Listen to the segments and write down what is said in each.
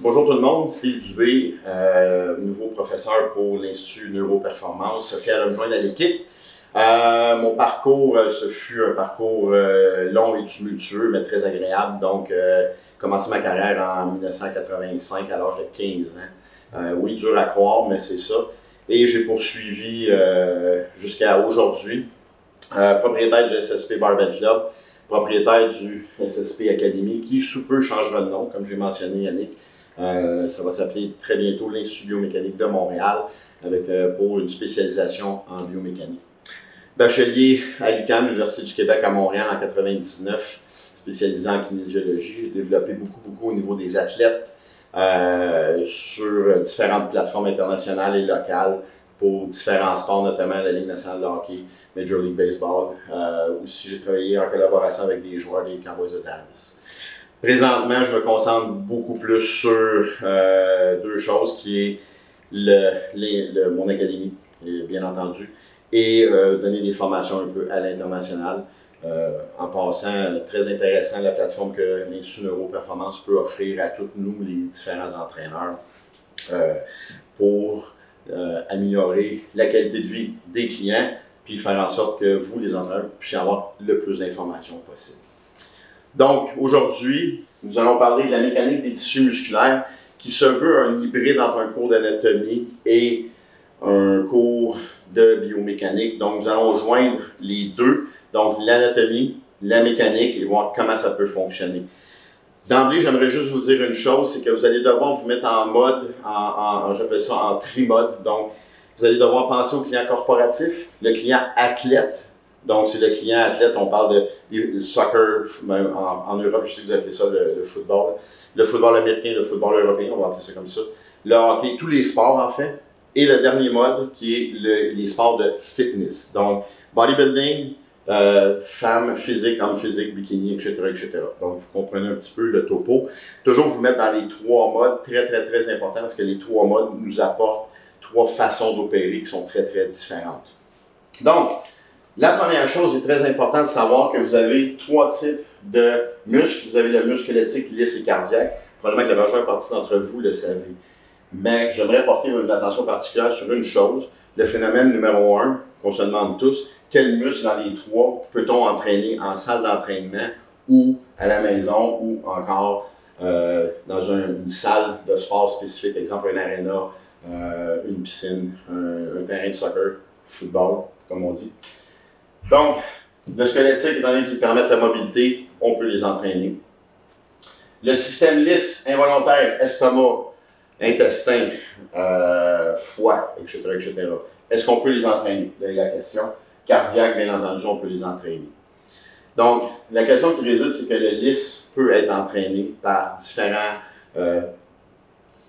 Bonjour tout le monde, Steve Dubé, euh, nouveau professeur pour l'Institut Neuroperformance, fier de me joindre à l'équipe. Euh, mon parcours, euh, ce fut un parcours long et tumultueux, mais très agréable. Donc, commencé ma carrière en 1985 à l'âge de 15 ans. Oui, dur à croire, mais c'est ça. Et j'ai poursuivi jusqu'à aujourd'hui. Propriétaire du SSP Barbell Club, propriétaire du SSP Academy, qui sous peu changera de nom, comme j'ai mentionné Yannick. Euh, ça va s'appeler très bientôt l'Institut biomécanique de Montréal, avec euh, pour une spécialisation en biomécanique. Bachelier à l'UQAM, l'Université du Québec à Montréal en 99, spécialisé en kinésiologie. J'ai développé beaucoup, beaucoup au niveau des athlètes euh, sur différentes plateformes internationales et locales pour différents sports, notamment la Ligue nationale de hockey, Major League Baseball. Euh, aussi, j'ai travaillé en collaboration avec des joueurs des Cowboys de Dallas. Présentement, je me concentre beaucoup plus sur euh, deux choses, qui est mon académie, et bien entendu, et euh, donner des formations un peu à l'international. Euh, en passant, euh, très intéressant la plateforme que l'Institut Neuroperformance peut offrir à tous nous, les différents entraîneurs, euh, pour euh, améliorer la qualité de vie des clients, puis faire en sorte que vous, les entraîneurs, puissiez avoir le plus d'informations possible. Donc, aujourd'hui, nous allons parler de la mécanique des tissus musculaires qui se veut un hybride entre un cours d'anatomie et un cours de biomécanique. Donc, nous allons joindre les deux, donc l'anatomie, la mécanique et voir comment ça peut fonctionner. D'emblée, j'aimerais juste vous dire une chose, c'est que vous allez devoir vous mettre en mode, en, en- j'appelle ça en tri-mode. Donc, vous allez devoir penser au client corporatif, le client athlète. Donc, c'est le client athlète, on parle de, soccer, même en, Europe, je sais que vous appelez ça le, football. Le football américain, le football européen, on va appeler ça comme ça. Le hockey, tous les sports en fait. Et le dernier mode qui est le- les sports de fitness. Donc, bodybuilding, euh, femmes, physique, hommes physique, bikini, etc., etc. Donc, vous comprenez un petit peu le topo. Toujours vous mettre dans les trois modes, très, très, très important parce que les trois modes nous apportent trois façons d'opérer qui sont très, très différentes. Donc, la première chose est très important de savoir que vous avez trois types de muscles. Vous avez le muscle squelettique, lisse et cardiaque. Probablement que la majeure partie d'entre vous le savez. Mais j'aimerais porter une attention particulière sur une chose, le phénomène numéro un qu'on se demande tous, quel muscle dans les trois peut-on entraîner en salle d'entraînement ou à la maison ou encore euh, dans un- une salle de sport spécifique, exemple un aréna, euh, une piscine, un terrain de soccer, football, comme on dit. Donc, le squelettique, étant donné qu'ils permettent la mobilité, on peut les entraîner. Le système lisse, involontaire, estomac, intestin, euh, foie, etc., etc. Est-ce qu'on peut les entraîner? Là la question. Cardiaque, bien entendu, on peut les entraîner. Donc, la question qui réside, c'est que le lisse peut être entraîné par différents, euh,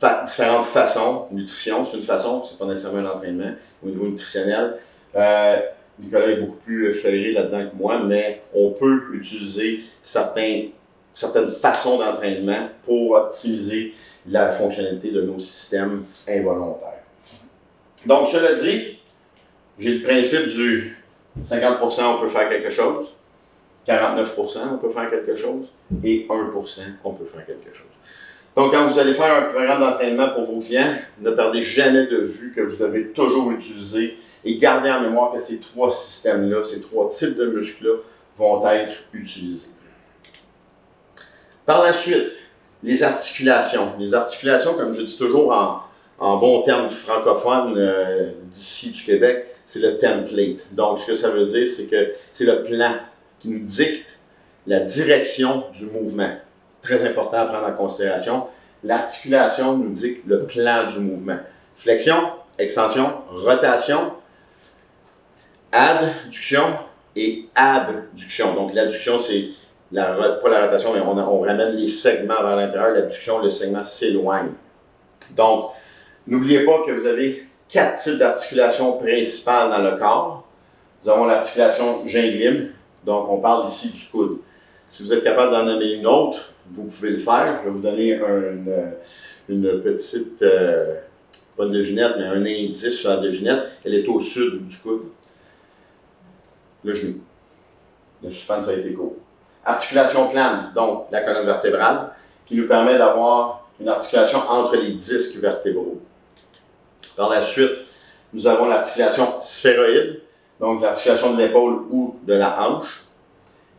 fa- différentes façons. Nutrition, c'est une façon, c'est pas nécessairement un entraînement au niveau nutritionnel. Euh, Nicolas est beaucoup plus ferré là-dedans que moi, mais on peut utiliser certaines façons d'entraînement pour optimiser la fonctionnalité de nos systèmes involontaires. Donc, cela dit, j'ai le principe du 50% on peut faire quelque chose, 49% on peut faire quelque chose, et 1% on peut faire quelque chose. Donc, quand vous allez faire un programme d'entraînement pour vos clients, ne perdez jamais de vue que vous devez toujours utiliser et garder en mémoire que ces trois systèmes-là, ces trois types de muscles-là vont être utilisés. Par la suite, les articulations. Les articulations, comme je dis toujours en, en bon terme francophone euh, d'ici du Québec, c'est le template. Donc, ce que ça veut dire, c'est que c'est le plan qui nous dicte la direction du mouvement. Très important à prendre en considération. L'articulation nous dicte le plan du mouvement. Flexion, extension, rotation, adduction et abduction. Donc, l'adduction, c'est pas la rotation, mais on, ramène les segments vers l'intérieur. L'abduction, le segment s'éloigne. Donc, n'oubliez pas que vous avez quatre types d'articulations principales dans le corps. Nous avons l'articulation gingline, donc on parle ici du coude. Si vous êtes capable d'en nommer une autre, vous pouvez le faire. Je vais vous donner un- une, une petite, euh, pas une devinette, mais un indice sur la devinette. Elle est au sud du coude. Le genou. Le suspense a été court. Articulation plane, donc la colonne vertébrale, qui nous permet d'avoir une articulation entre les disques vertébraux. Par la suite, nous avons l'articulation sphéroïde, donc l'articulation de l'épaule ou de la hanche,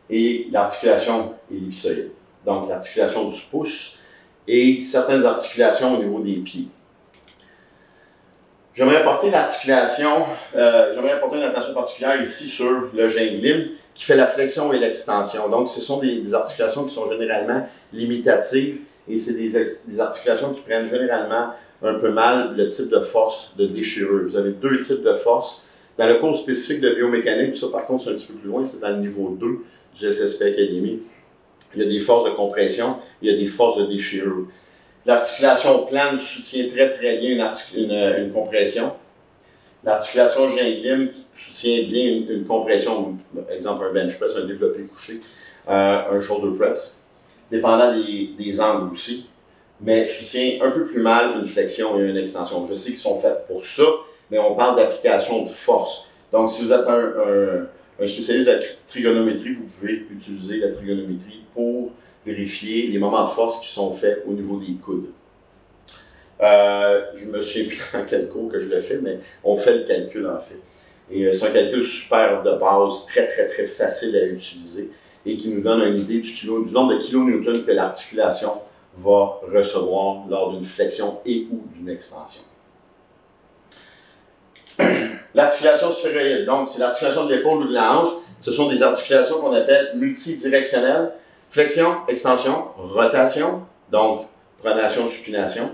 et l'articulation ellipsoïde, donc l'articulation du pouce et certaines articulations au niveau des pieds. J'aimerais apporter l'articulation, euh, j'aimerais apporter une attention particulière ici sur le ginglim qui fait la flexion et l'extension. Donc, ce sont des, articulations qui sont généralement limitatives et c'est des, des, articulations qui prennent généralement un peu mal le type de force de déchirure. Vous avez deux types de forces. Dans le cours spécifique de biomécanique, ça par contre c'est un petit peu plus loin, c'est dans le niveau 2 du SSP Academy. Il y a des forces de compression, il y a des forces de déchirure. L'articulation plane soutient très très bien une, une, compression. L'articulation ginglim soutient bien une, compression, exemple un bench press, un développé couché, euh, un shoulder press, dépendant des, des angles aussi mais soutient un peu plus mal une flexion et une extension. Je sais qu'ils sont faits pour ça, mais on parle d'application de force. Donc, si vous êtes un, un, spécialiste de la trigonométrie, vous pouvez utiliser la trigonométrie pour vérifier les moments de force qui sont faits au niveau des coudes. Euh, je me souviens plus dans quel cours que je le fais, mais on fait le calcul en fait. Et euh, c'est un calcul super de base, très très très facile à utiliser et qui nous donne une idée du, du nombre de kilonewtons que l'articulation va recevoir lors d'une flexion et ou d'une extension. L'articulation sphéroïde, donc c'est l'articulation de l'épaule ou de la hanche. Ce sont des articulations qu'on appelle multidirectionnelles. Flexion, extension, rotation, donc pronation, supination.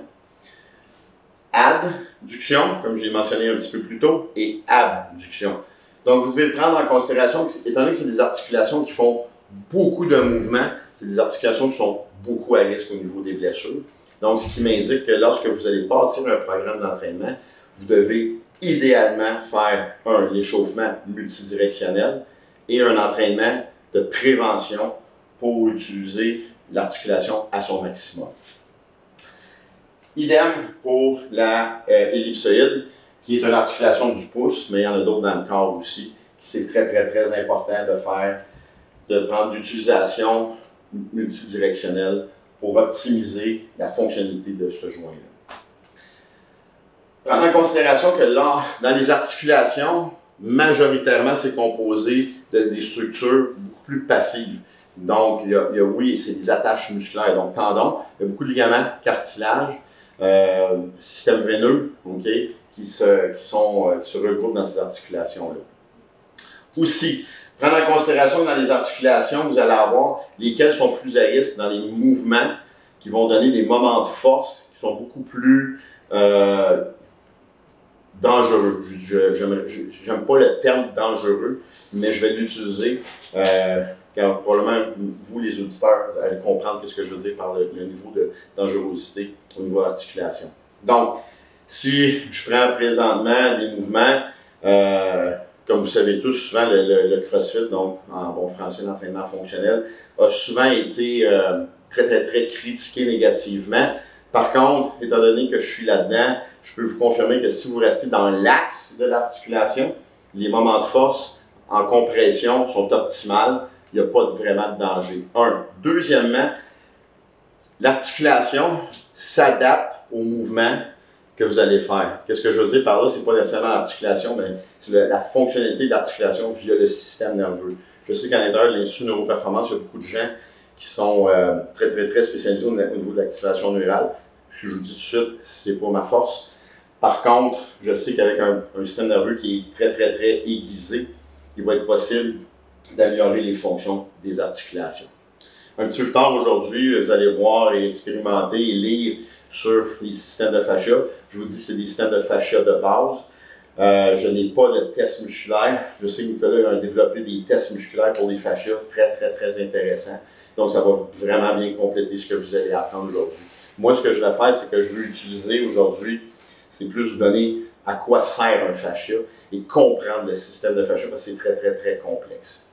Adduction, comme j'ai mentionné un petit peu plus tôt, et abduction. Donc vous devez prendre en considération, étant donné que c'est des articulations qui font beaucoup de mouvements, c'est des articulations qui sont beaucoup à risque au niveau des blessures. Donc, ce qui m'indique que lorsque vous allez bâtir un programme d'entraînement, vous devez idéalement faire un l'échauffement multidirectionnel et un entraînement de prévention pour utiliser l'articulation à son maximum. Idem pour la euh, qui est une articulation du pouce, mais il y en a d'autres dans le corps aussi. C'est très, très, très important de faire, de prendre l'utilisation multidirectionnel pour optimiser la fonctionnalité de ce joint-là. Prenons en considération que là, dans les articulations, majoritairement, c'est composé de des structures beaucoup plus passives. Donc, il y a, oui, c'est des attaches musculaires, donc tendons, il y a beaucoup de ligaments, cartilage, euh, système veineux, OK, qui se, sont, euh, qui se regroupent dans ces articulations-là. Aussi, Prendre en considération que dans les articulations, vous allez avoir lesquelles sont plus à risque dans les mouvements qui vont donner des moments de force qui sont beaucoup plus euh, dangereux. Je n'aime pas le terme dangereux, mais je vais l'utiliser euh, car probablement vous, les auditeurs, allez comprendre ce que je veux dire par le, niveau de dangerosité au niveau de l'articulation. Donc, si je prends présentement des mouvements, euh, comme vous savez tous, souvent le, CrossFit, donc en bon français, l'entraînement fonctionnel, a souvent été euh, très, très, très critiqué négativement. Par contre, étant donné que je suis là-dedans, je peux vous confirmer que si vous restez dans l'axe de l'articulation, les moments de force en compression sont optimales. Il n'y a pas vraiment de danger. Un. Deuxièmement, l'articulation s'adapte au mouvement que vous allez faire. Qu'est-ce que je veux dire par là? C'est pas nécessairement l'articulation, mais c'est la fonctionnalité de l'articulation via le système nerveux. Je sais qu'à l'intérieur de l'Institut Neuroperformance, il y a beaucoup de gens qui sont euh, très, très, très spécialisés au niveau de l'activation neurale. je vous dis tout de suite, c'est pas ma force. Par contre, je sais qu'avec un, un, système nerveux qui est très, très, très aiguisé, il va être possible d'améliorer les fonctions des articulations. Un petit peu plus tard aujourd'hui, vous allez voir et expérimenter et lire sur les systèmes de fascia. Je vous dis, c'est des systèmes de fascia de base. Euh, je n'ai pas de test musculaire. Je sais que Nicolas a développé des tests musculaires pour les fascias très, très, très intéressants. Donc, ça va vraiment bien compléter ce que vous allez apprendre aujourd'hui. Moi, ce que je vais faire, c'est que je veux utiliser aujourd'hui, c'est plus vous donner à quoi sert un fascia et comprendre le système de fascia parce que c'est très, très, très complexe.